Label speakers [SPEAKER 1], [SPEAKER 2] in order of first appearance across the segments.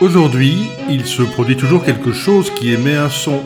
[SPEAKER 1] Aujourd'hui, il se produit toujours quelque chose qui émet un son.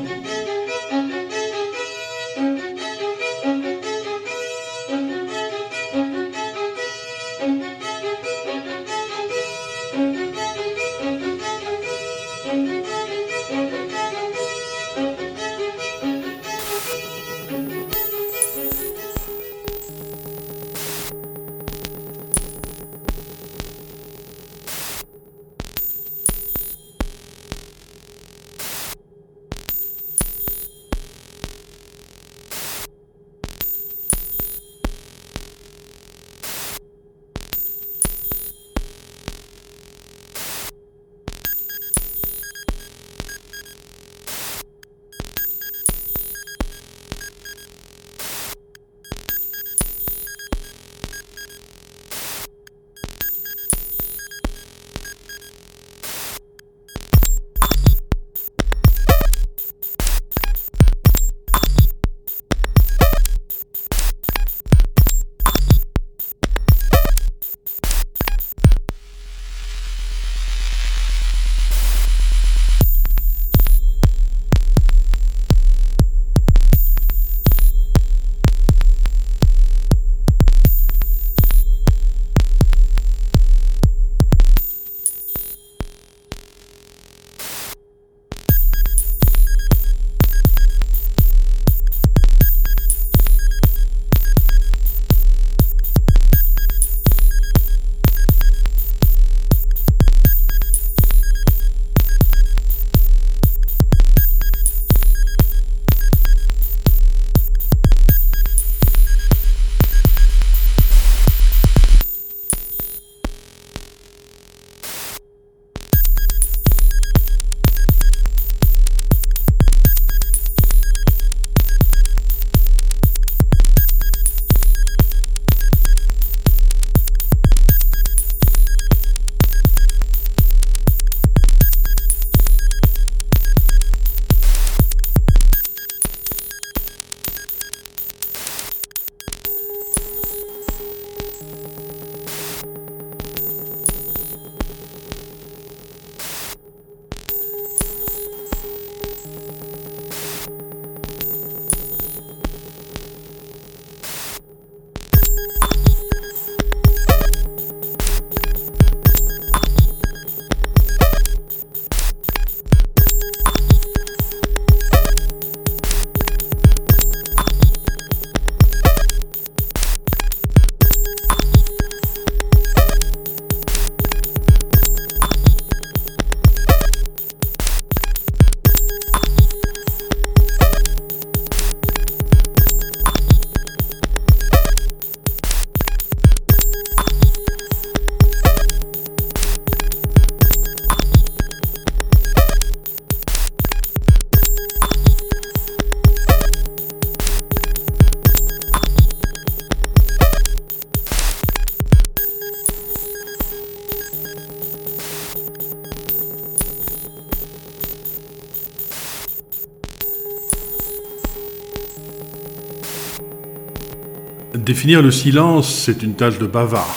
[SPEAKER 1] Définir le silence, c'est une tâche de bavard.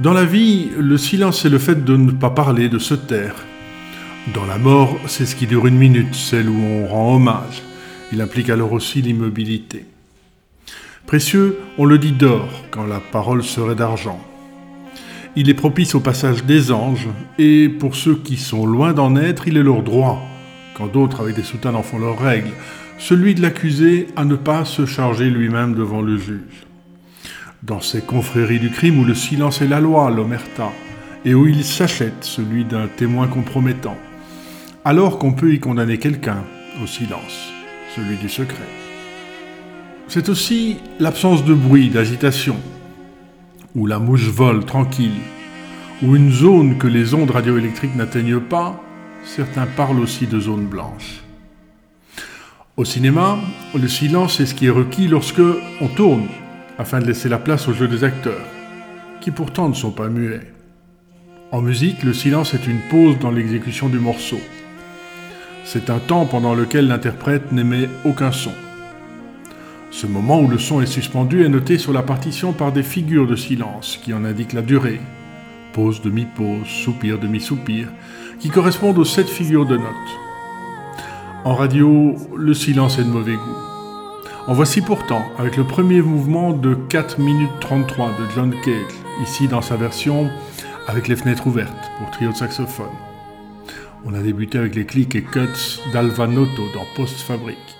[SPEAKER 1] Dans la vie, le silence, c'est le fait de ne pas parler, de se taire. Dans la mort, c'est ce qui dure une minute, celle où on rend hommage. Il implique alors aussi l'immobilité. Précieux, on le dit d'or, quand la parole serait d'argent. Il est propice au passage des anges, et pour ceux qui sont loin d'en être, il est leur droit, quand d'autres avec des soutanes en font leurs règles, celui de l'accusé à ne pas se charger lui-même devant le juge. Dans ces confréries du crime où le silence est la loi, l'omerta, et où il s'achète celui d'un témoin compromettant, alors qu'on peut y condamner quelqu'un au silence, celui du secret. C'est aussi l'absence de bruit, d'agitation, où la mouche vole tranquille, ou une zone que les ondes radioélectriques n'atteignent pas, certains parlent aussi de zone blanche. Au cinéma, le silence est ce qui est requis lorsque on tourne, afin de laisser la place au jeu des acteurs, qui pourtant ne sont pas muets. En musique, le silence est une pause dans l'exécution du morceau. C'est un temps pendant lequel l'interprète n'émet aucun son. Ce moment où le son est suspendu est noté sur la partition par des figures de silence qui en indiquent la durée. Pause, demi-pause, soupir, demi-soupir, qui correspondent aux sept figures de notes. En radio, le silence est de mauvais goût. En voici pourtant, avec le premier mouvement de 4 minutes 33 de John Cage, ici dans sa version avec les fenêtres ouvertes pour trio de saxophone. On a débuté avec les clics et cuts d'Alva Noto dans Post Fabrique.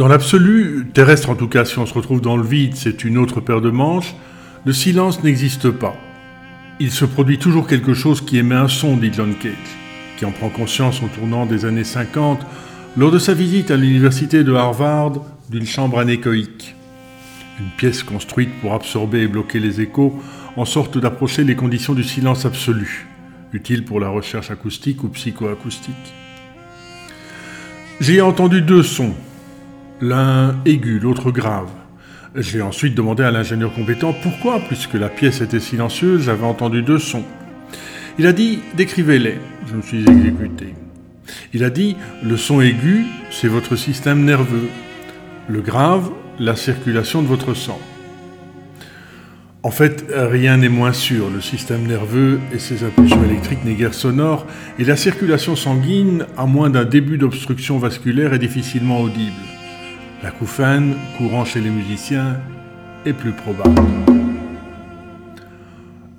[SPEAKER 1] Dans l'absolu, terrestre en tout cas, si on se retrouve dans le vide, c'est une autre paire de manches, le silence n'existe pas. Il se produit toujours quelque chose qui émet un son, dit John Cage, qui en prend conscience en tournant des années 50 lors de sa visite à l'université de Harvard d'une chambre anéchoïque. Une pièce construite pour absorber et bloquer les échos en sorte d'approcher les conditions du silence absolu, utile pour la recherche acoustique ou psychoacoustique. J'ai entendu deux sons, l'un aigu, l'autre grave. J'ai ensuite demandé à l'ingénieur compétent pourquoi, puisque la pièce était silencieuse, j'avais entendu deux sons. Il a dit décrivez-les. Je me suis exécuté. Il a dit le son aigu, c'est votre système nerveux. Le grave, la circulation de votre sang. En fait, rien n'est moins sûr. Le système nerveux et ses impulsions électriques n'est guère sonore, et la circulation sanguine, à moins d'un début d'obstruction vasculaire, est difficilement audible. L'acouphène, courant chez les musiciens, est plus probable.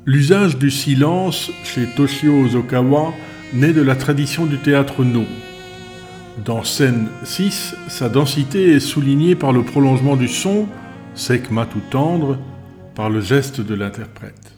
[SPEAKER 1] L'usage du silence chez Toshio Ozokawa naît de la tradition du théâtre No. Dans scène 6, sa densité est soulignée par le prolongement du son, sec mat ou tendre, par le geste de l'interprète.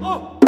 [SPEAKER 1] 好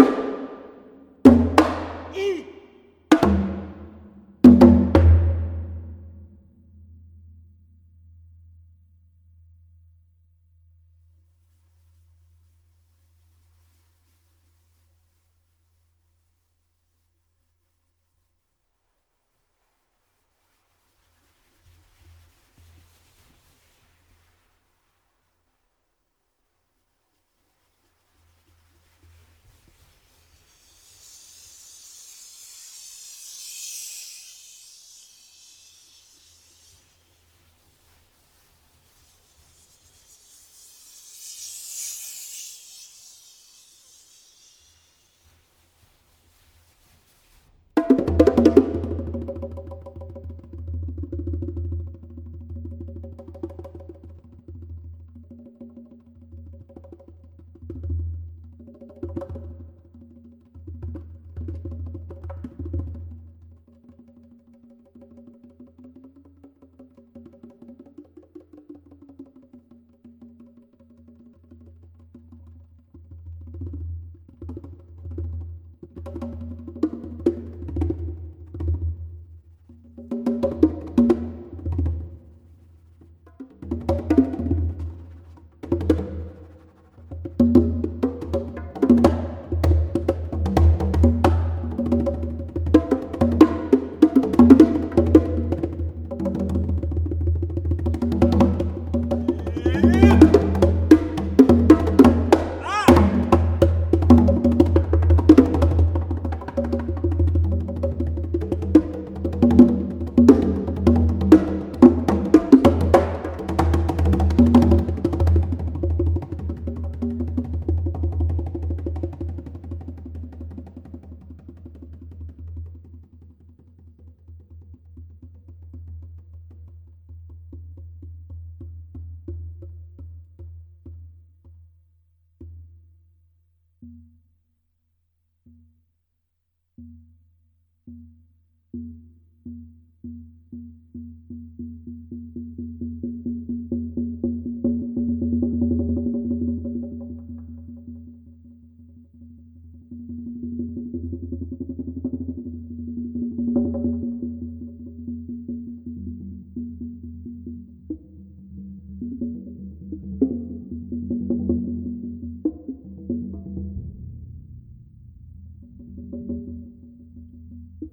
[SPEAKER 1] Thank you.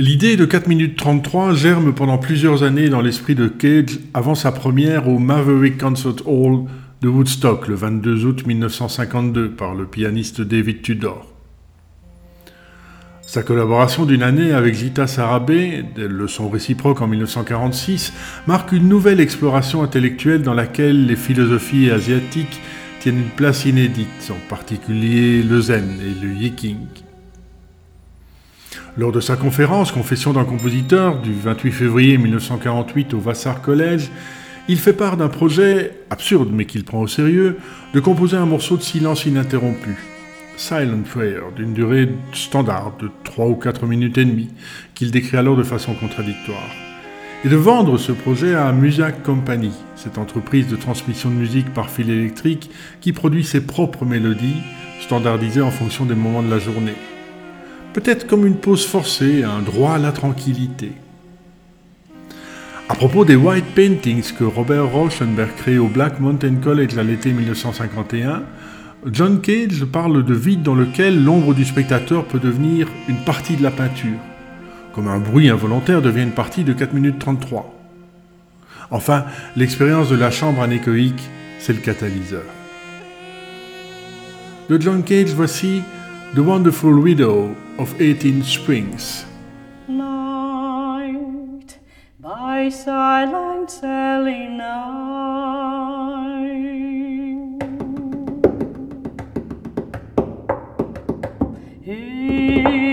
[SPEAKER 1] L'idée de 4 minutes 33 germe pendant plusieurs années dans l'esprit de Cage avant sa première au Maverick Concert Hall de Woodstock le 22 août 1952 par le pianiste David Tudor. Sa collaboration d'une année avec Zita Sarabé, des leçons réciproques en 1946, marque une nouvelle exploration intellectuelle dans laquelle les philosophies asiatiques tiennent une place inédite, en particulier le zen et le yiking. Lors de sa conférence Confession d'un compositeur du 28 février 1948 au Vassar College, il fait part d'un projet, absurde mais qu'il prend au sérieux, de composer un morceau de silence ininterrompu. Silent Prayer, d'une durée standard de 3 ou 4 minutes et demie, qu'il décrit alors de façon contradictoire. Et de vendre ce projet à Music Company, cette entreprise de transmission de musique par fil électrique qui produit ses propres mélodies, standardisées en fonction des moments de la journée. Peut-être comme une pause forcée, un droit à la tranquillité. À propos des white paintings que Robert Rauschenberg crée au Black Mountain College à l'été 1951, John Cage parle de vide dans lequel l'ombre du spectateur peut devenir une partie de la peinture, comme un bruit involontaire devient une partie de 4 minutes 33. Enfin, l'expérience de la chambre anéchoïque, c'est le catalyseur. De John Cage, voici The Wonderful Widow of 18 Springs.
[SPEAKER 2] Night by silent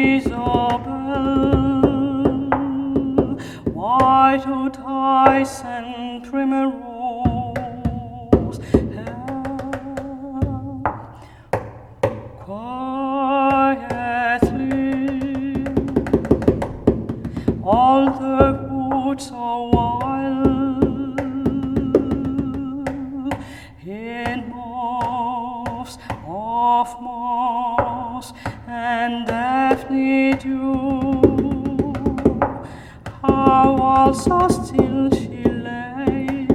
[SPEAKER 2] Isabel, white ice and primrose woods are wild. In moss of moss and Daphne dew. How also still she lay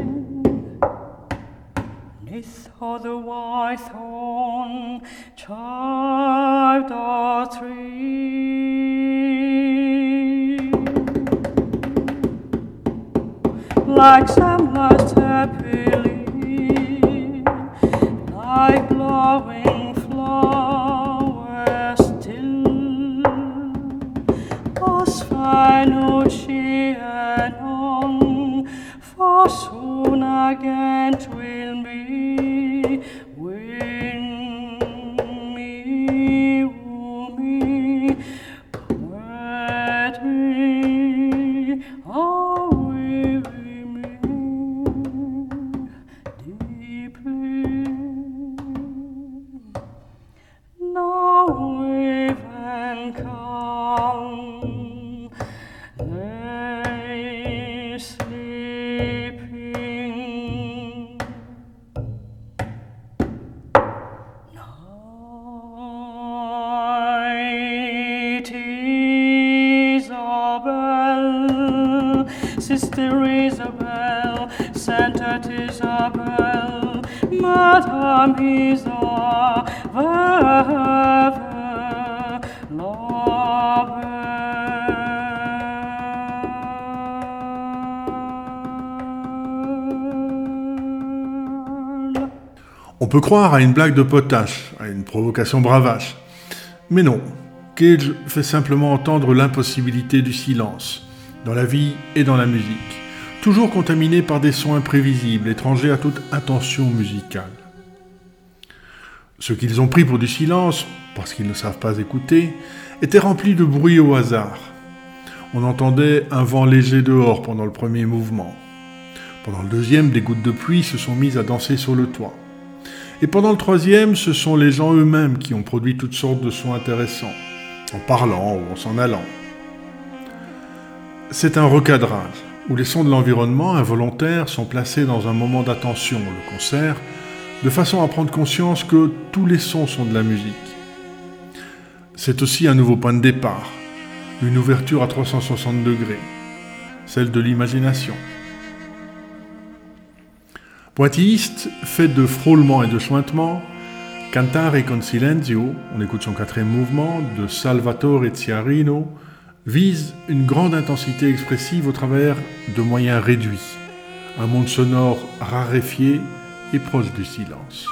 [SPEAKER 2] neath the white thorn chived a tree like lost happily, like blowing flowers still. As Fanucci and on, for soon again twill be
[SPEAKER 1] peut croire à une blague de potache, à une provocation bravache. Mais non, Cage fait simplement entendre l'impossibilité du silence, dans la vie et dans la musique, toujours contaminé par des sons imprévisibles, étrangers à toute intention musicale. Ce qu'ils ont pris pour du silence, parce qu'ils ne savent pas écouter, était rempli de bruit au hasard. On entendait un vent léger dehors pendant le premier mouvement. Pendant le deuxième, des gouttes de pluie se sont mises à danser sur le toit. Et pendant le troisième, ce sont les gens eux-mêmes qui ont produit toutes sortes de sons intéressants, en parlant ou en s'en allant. C'est un recadrage, où les sons de l'environnement involontaires sont placés dans un moment d'attention, le concert, de façon à prendre conscience que tous les sons sont de la musique. C'est aussi un nouveau point de départ, une ouverture à 360 degrés, celle de l'imagination. Pointilliste, fait de frôlements et de chointements, Cantare con silenzio, on écoute son quatrième mouvement, de Salvatore Ciarino, vise une grande intensité expressive au travers de moyens réduits, un monde sonore raréfié et proche du silence.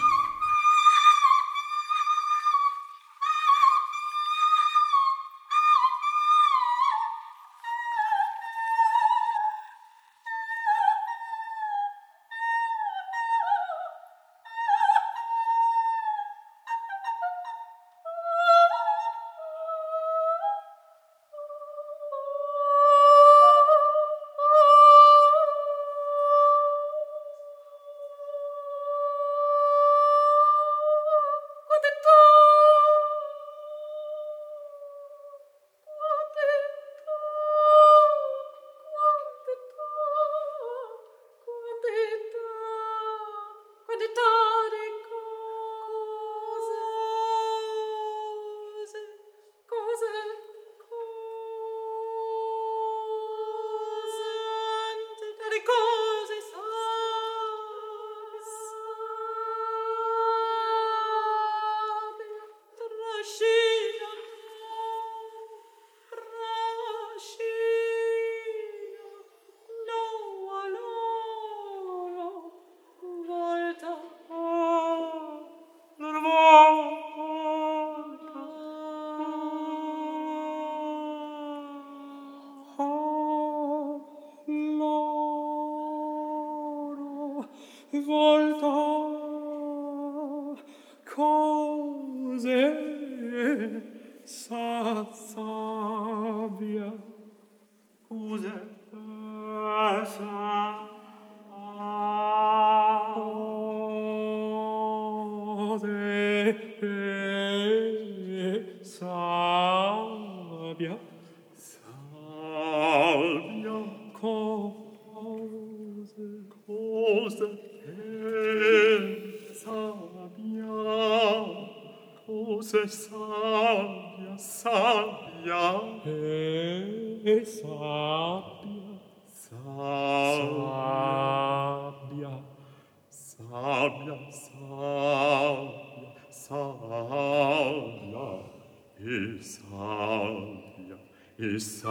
[SPEAKER 2] Volta cose sa just uh,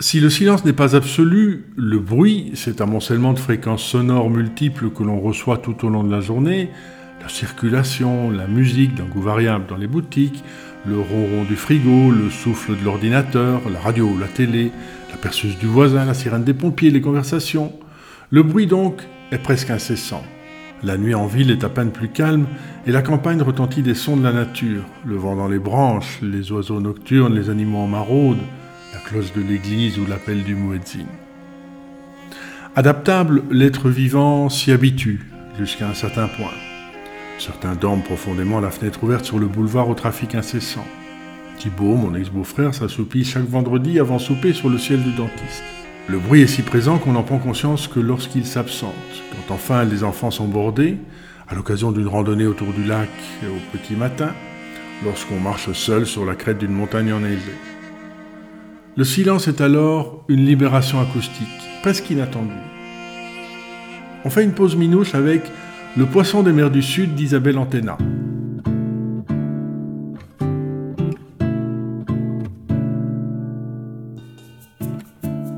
[SPEAKER 1] Si le silence n'est pas absolu, le bruit, cet amoncellement de fréquences sonores multiples que l'on reçoit tout au long de la journée, la circulation, la musique d'un goût variable dans les boutiques, le ronron du frigo, le souffle de l'ordinateur, la radio, la télé, la perceuse du voisin, la sirène des pompiers, les conversations. Le bruit donc est presque incessant. La nuit en ville est à peine plus calme et la campagne retentit des sons de la nature, le vent dans les branches, les oiseaux nocturnes, les animaux en maraude, la cloche de l'église ou l'appel du muezzin. Adaptable, l'être vivant s'y habitue jusqu'à un certain point. Certains dorment profondément la fenêtre ouverte sur le boulevard au trafic incessant. Thibault, mon ex-beau-frère, s'assoupit chaque vendredi avant souper sur le ciel du dentiste. Le bruit est si présent qu'on n'en prend conscience que lorsqu'il s'absente. Quand enfin les enfants sont bordés, à l'occasion d'une randonnée autour du lac au petit matin, lorsqu'on marche seul sur la crête d'une montagne enneigée. Le silence est alors une libération acoustique, presque inattendue. On fait une pause minouche avec Le poisson des mers du Sud d'Isabelle Antena.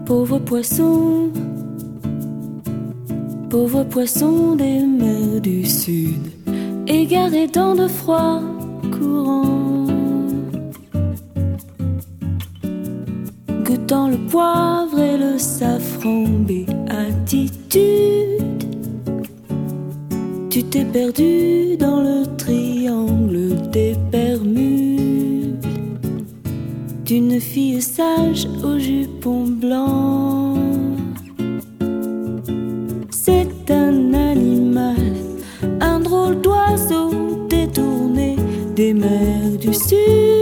[SPEAKER 3] Pauvre poisson, pauvre poisson des mers du Sud, égaré dans de froids courants, le poivre et le safran, béatitude. Tu t'es perdu dans le triangle des Bermudes d'une fille sage au jupon blanc. C'est un animal, un drôle d'oiseau détourné des mers du sud.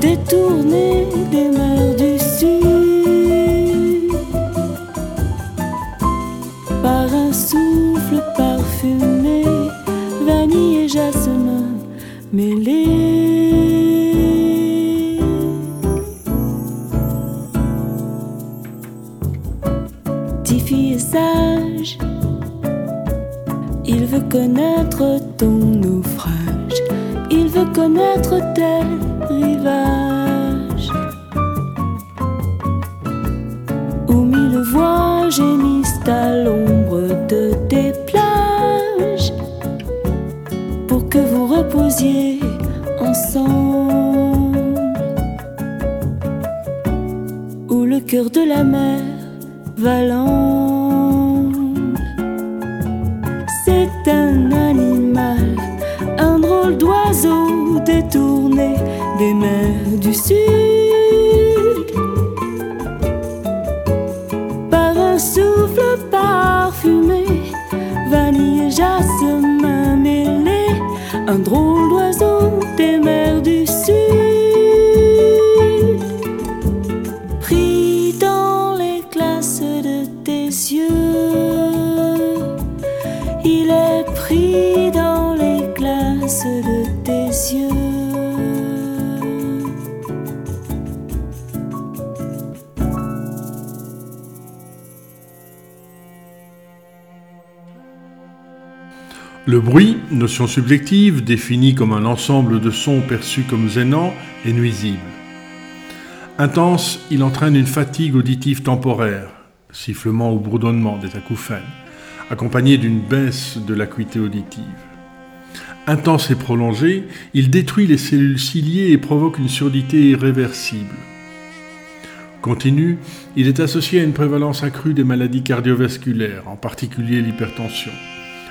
[SPEAKER 3] Détourné des mers
[SPEAKER 1] subjective, définie comme un ensemble de sons perçus comme gênants et nuisibles. Intense, il entraîne une fatigue auditive temporaire, sifflement ou bourdonnement des acouphènes, accompagné d'une baisse de l'acuité auditive. Intense et prolongé, il détruit les cellules ciliées et provoque une surdité irréversible. Continu, il est associé à une prévalence accrue des maladies cardiovasculaires, en particulier l'hypertension,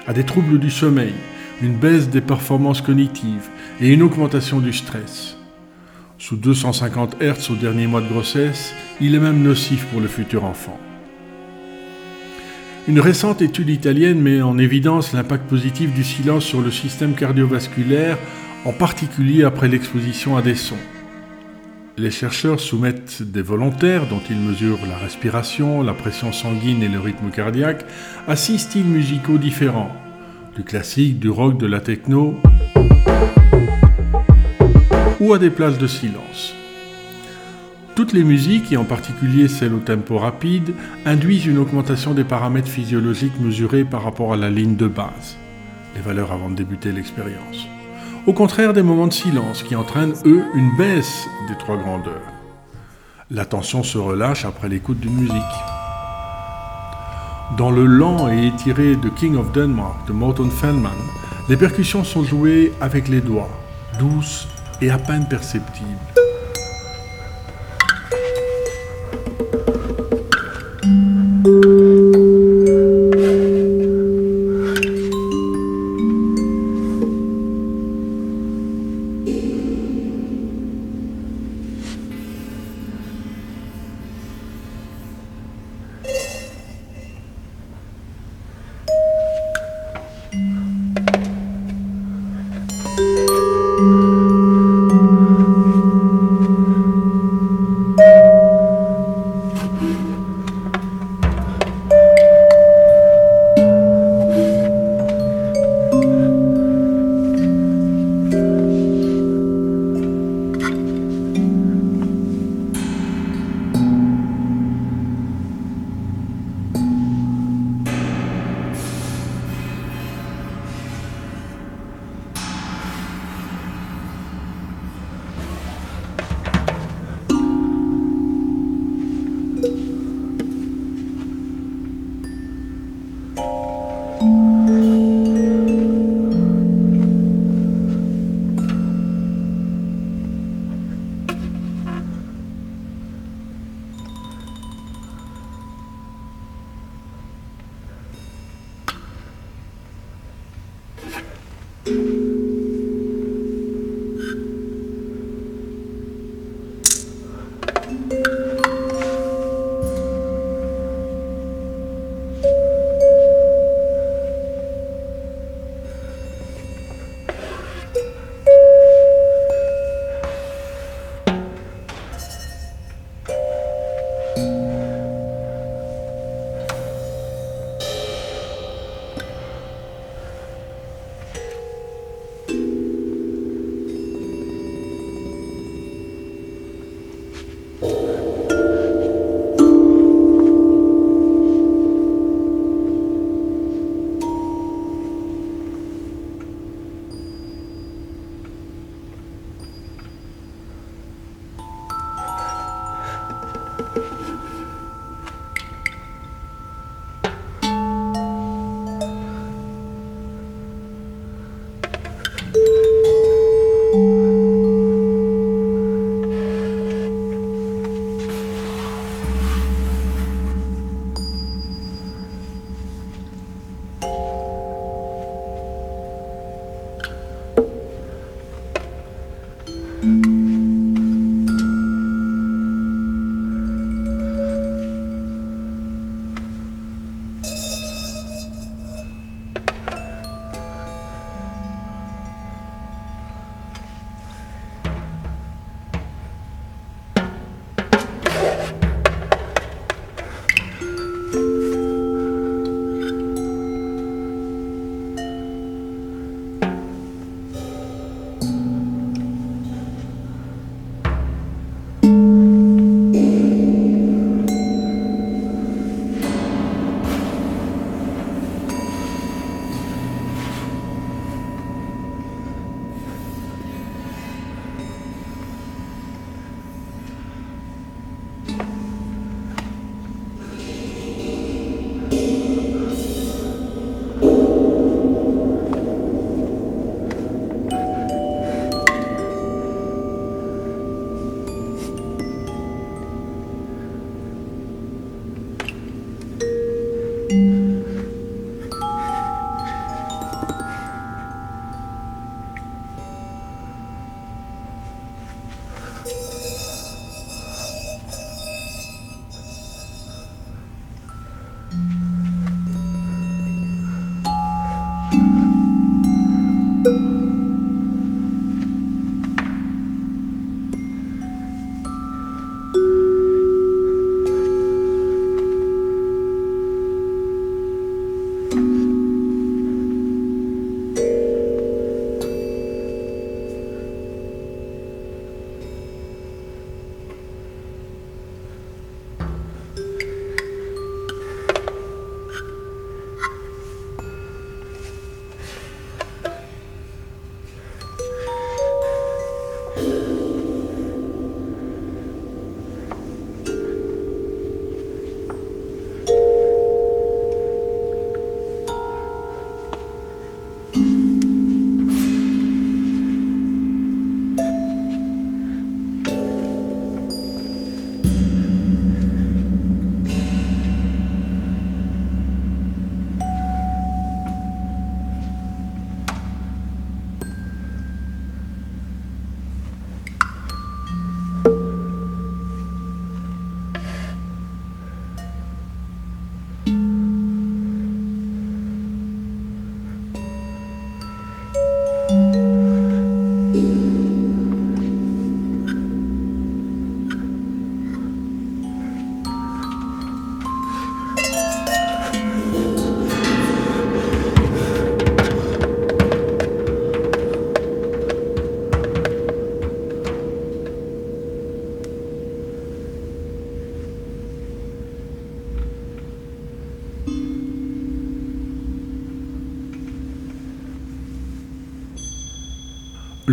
[SPEAKER 1] à des troubles du sommeil, une baisse des performances cognitives et une augmentation du stress. Sous 250 Hz au dernier mois de grossesse, il est même nocif pour le futur enfant. Une récente étude italienne met en évidence l'impact positif du silence sur le système cardiovasculaire, en particulier après l'exposition à des sons. Les chercheurs soumettent des volontaires dont ils mesurent la respiration, la pression sanguine et le rythme cardiaque à six styles musicaux différents, du classique, du rock, de la techno ou à des places de silence. Toutes les musiques, et en particulier celles au tempo rapide, induisent une augmentation des paramètres physiologiques mesurés par rapport à la ligne de base, les valeurs avant de débuter l'expérience. Au contraire des moments de silence qui entraînent, eux, une baisse des trois grandeurs. L'attention se relâche après l'écoute d'une musique. Dans le lent et étiré de King of Denmark de Morton Feldman, les percussions sont jouées avec les doigts, douces et à peine perceptibles.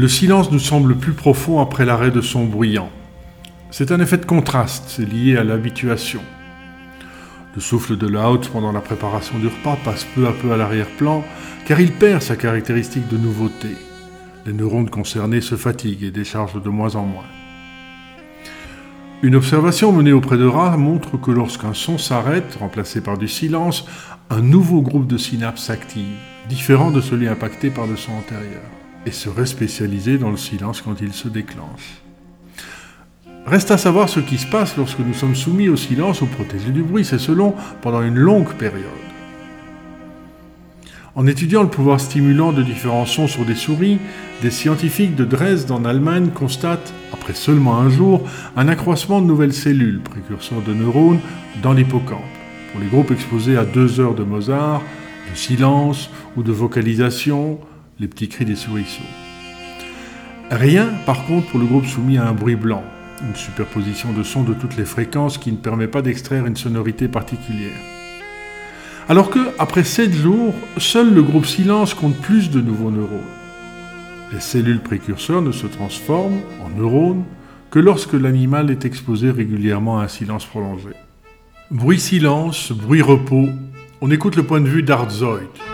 [SPEAKER 1] Le silence nous semble plus profond après l'arrêt de son bruyant. C'est un effet de contraste, lié à l'habituation. Le souffle de Laut pendant la préparation du repas passe peu à peu à l'arrière-plan, car il perd sa caractéristique de nouveauté. Les neurones concernés se fatiguent et déchargent de moins en moins. Une observation menée auprès de rats montre que lorsqu'un son s'arrête, remplacé par du silence, un nouveau groupe de synapses s'active, différent de celui impacté par le son antérieur, et serait spécialisé dans le silence quand il se déclenche. Reste à savoir ce qui se passe lorsque nous sommes soumis au silence ou protégés du bruit, c'est selon pendant une longue période. En étudiant le pouvoir stimulant de différents sons sur des souris, des scientifiques de Dresde en Allemagne constatent, après seulement un jour, un accroissement de nouvelles cellules, précurseurs de neurones, dans l'hippocampe, pour les groupes exposés à deux heures de Mozart, de silence ou de vocalisation, les petits cris des souriceaux. Rien, par contre, pour le groupe soumis à un bruit blanc, une superposition de sons de toutes les fréquences qui ne permet pas d'extraire une sonorité particulière. Alors que, après 7 jours, seul le groupe silence compte plus de nouveaux neurones. Les cellules précurseurs ne se transforment en neurones que lorsque l'animal est exposé régulièrement à un silence prolongé. Bruit-silence, bruit-repos, on écoute le point de vue d'Artzoid.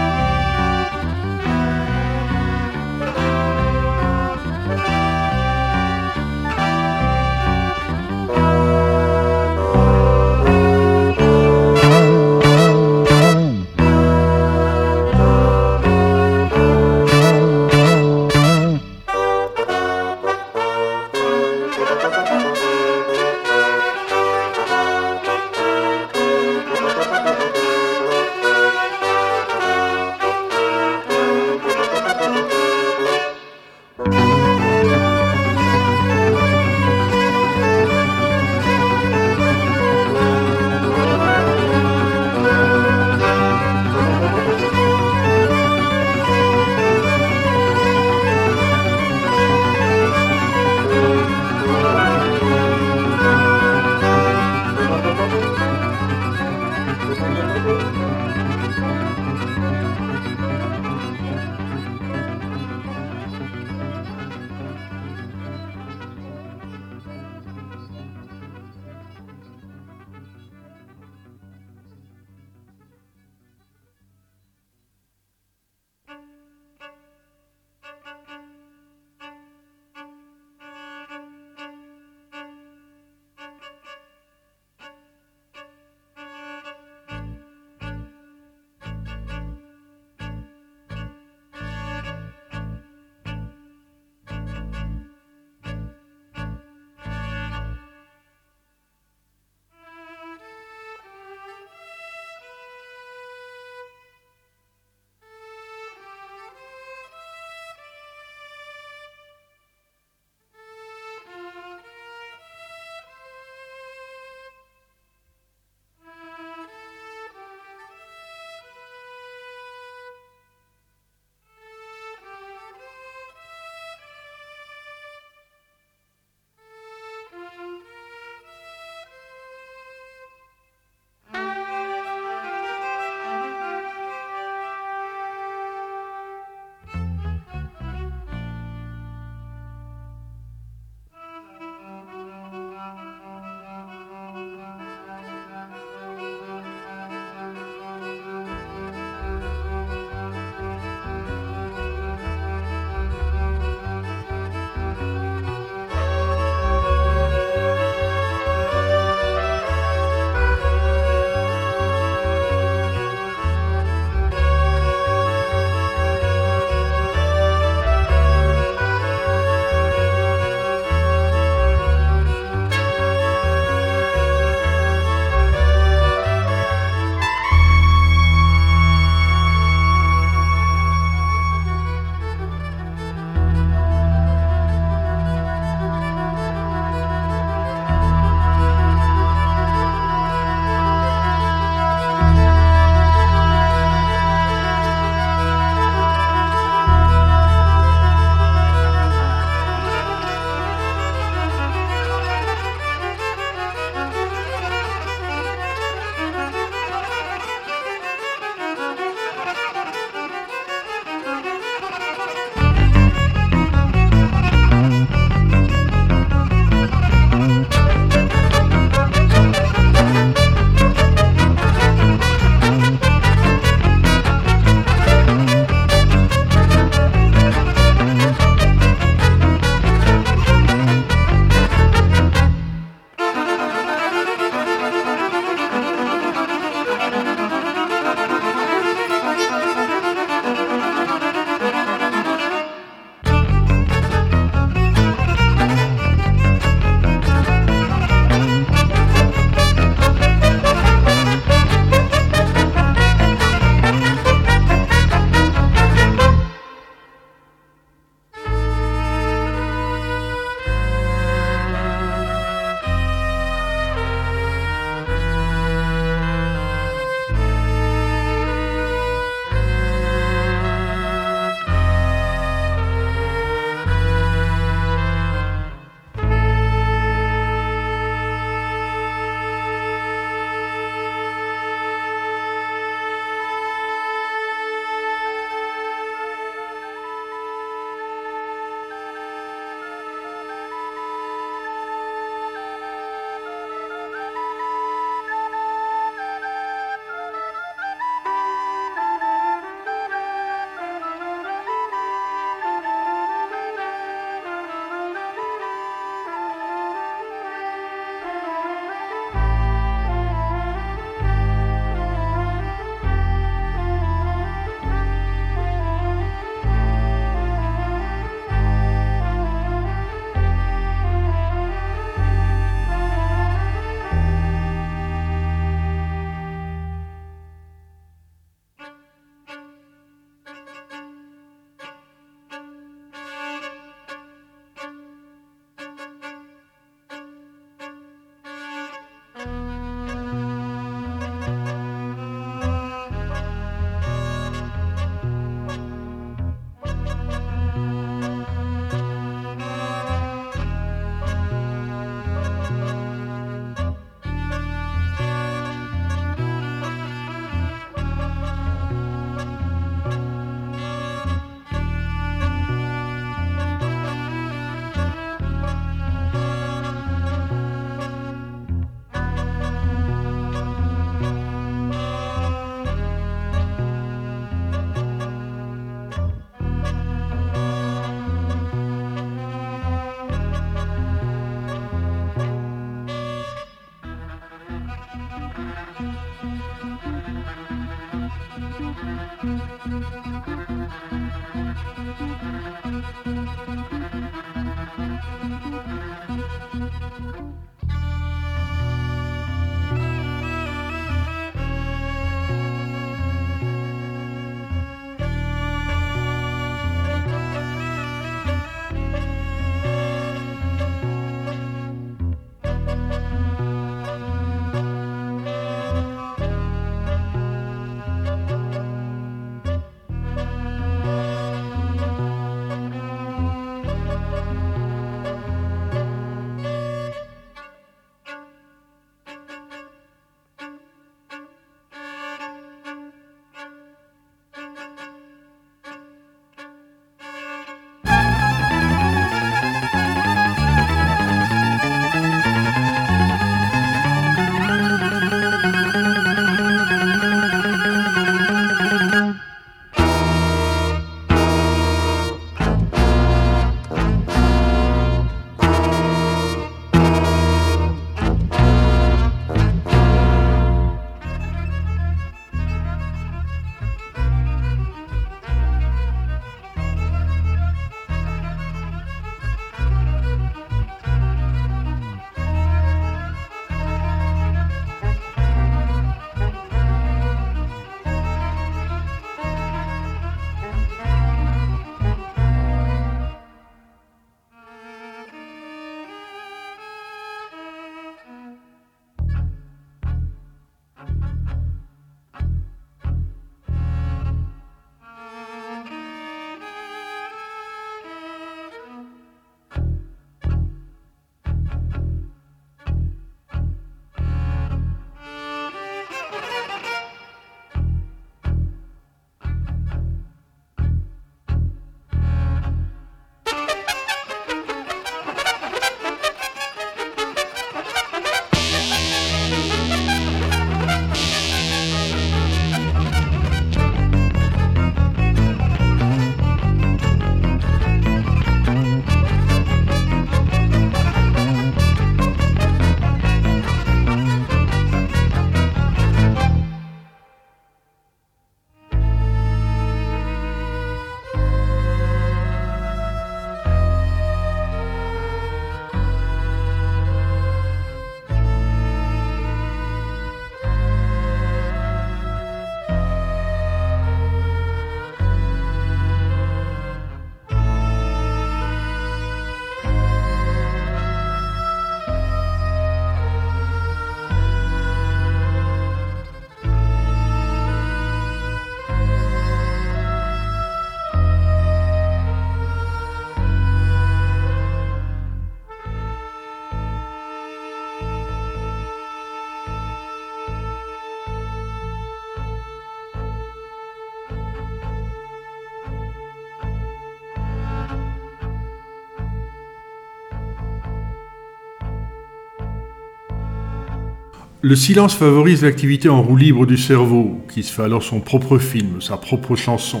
[SPEAKER 1] Le silence favorise l'activité en roue libre du cerveau, qui se fait alors son propre film, sa propre chanson.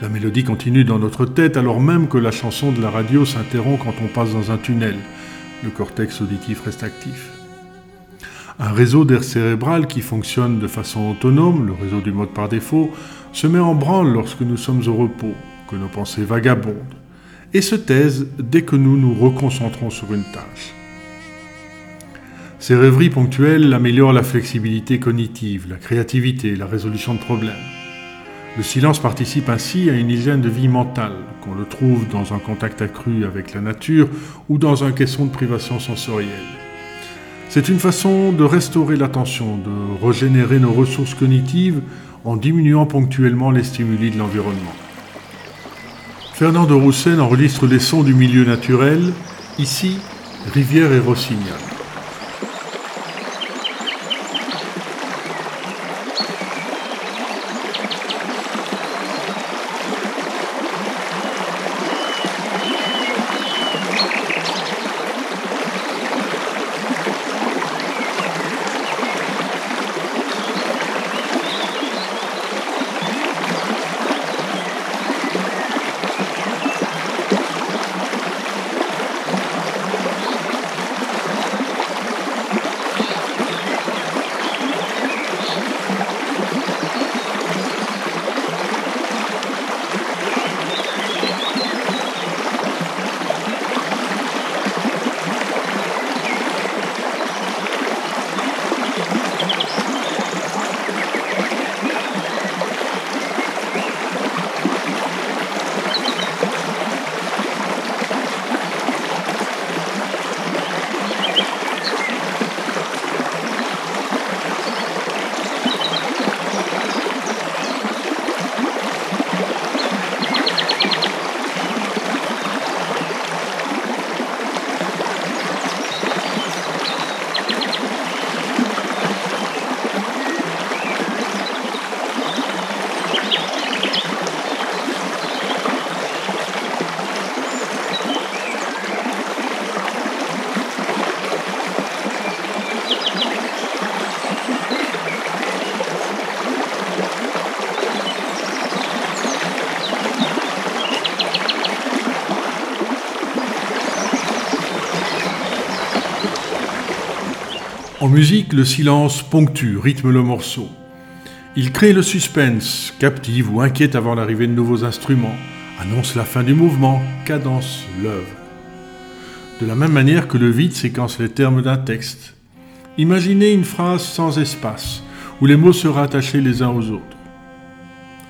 [SPEAKER 1] La mélodie continue dans notre tête alors même que la chanson de la radio s'interrompt quand on passe dans un tunnel. Le cortex auditif reste actif. Un réseau d'air cérébral qui fonctionne de façon autonome, le réseau du mode par défaut, se met en branle lorsque nous sommes au repos, que nos pensées vagabondent, et se taisent dès que nous nous reconcentrons sur une tâche. Ces rêveries ponctuelles améliorent la flexibilité cognitive, la créativité, la résolution de problèmes. Le silence participe ainsi à une hygiène de vie mentale, qu'on le trouve dans un contact accru avec la nature ou dans un caisson de privation sensorielle. C'est une façon de restaurer l'attention, de régénérer nos ressources cognitives en diminuant ponctuellement les stimuli de l'environnement. Fernand de Roussen enregistre les sons du milieu naturel, ici, Rivière et Rossignol. Musique, le silence ponctue, rythme le morceau. Il crée le suspense, captive ou inquiète avant l'arrivée de nouveaux instruments, annonce la fin du mouvement, cadence l'œuvre. De la même manière que le vide séquence les termes d'un texte. Imaginez une phrase sans espace, où les mots seraient attachés les uns aux autres.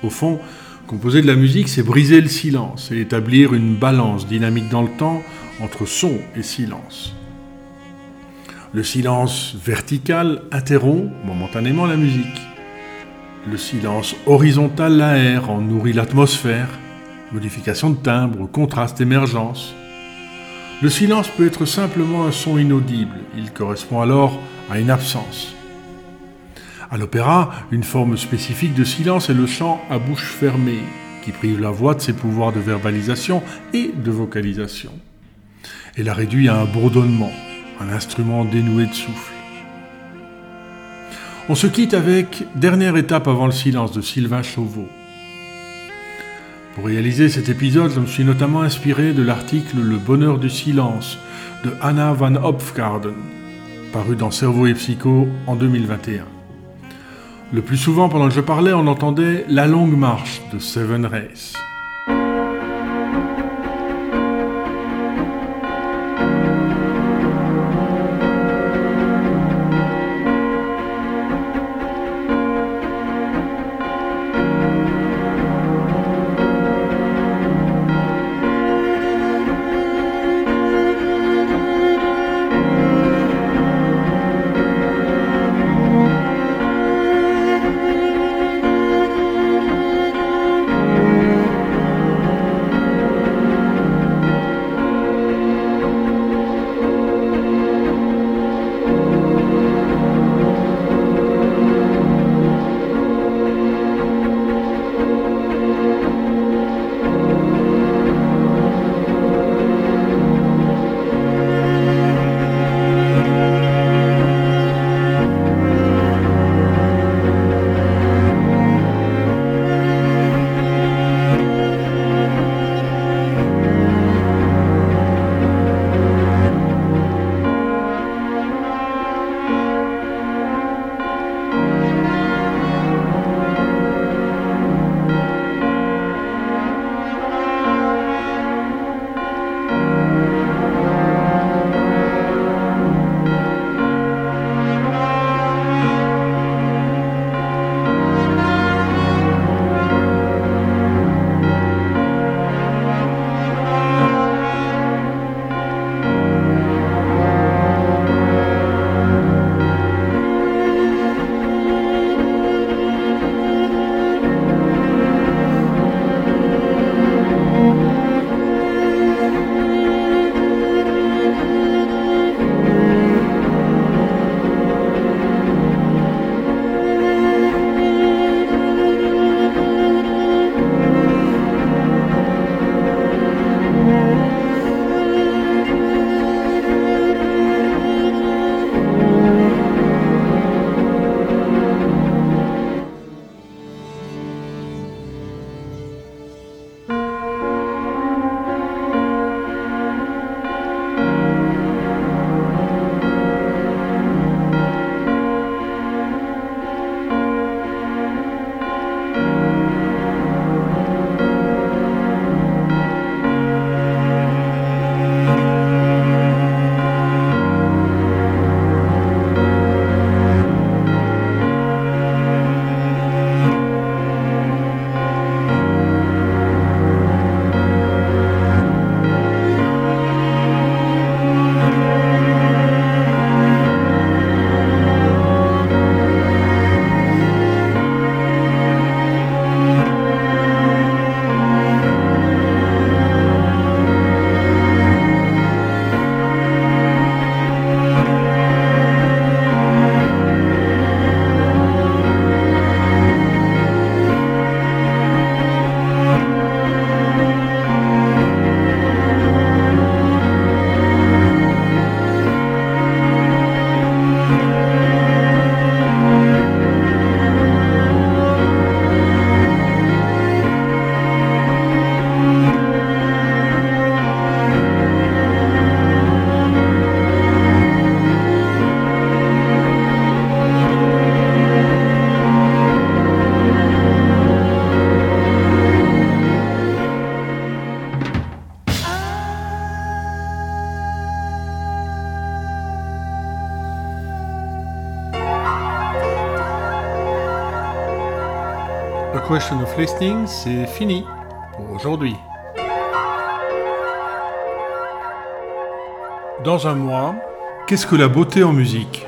[SPEAKER 1] Au fond, composer de la musique, c'est briser le silence et établir une balance dynamique dans le temps entre son et silence. Le silence vertical interrompt momentanément la musique. Le silence horizontal l'aère, en nourrit l'atmosphère, modification de timbre, contraste, émergence. Le silence peut être simplement un son inaudible, il correspond alors à une absence. À l'opéra, une forme spécifique de silence est le chant à bouche fermée, qui prive la voix de ses pouvoirs de verbalisation et de vocalisation. Et la réduit à un bourdonnement, un instrument dénoué de souffle. On se quitte avec Dernière étape avant le silence de Sylvain Chauveau. Pour réaliser cet épisode, je me suis notamment inspiré de l'article Le bonheur du silence de Anna van Hopfgarden, paru dans Cerveau et Psycho en 2021. Le plus souvent pendant que je parlais, on entendait La longue marche de Seven Race. Of Listening, c'est fini pour aujourd'hui. Dans un mois, qu'est-ce que la beauté en musique?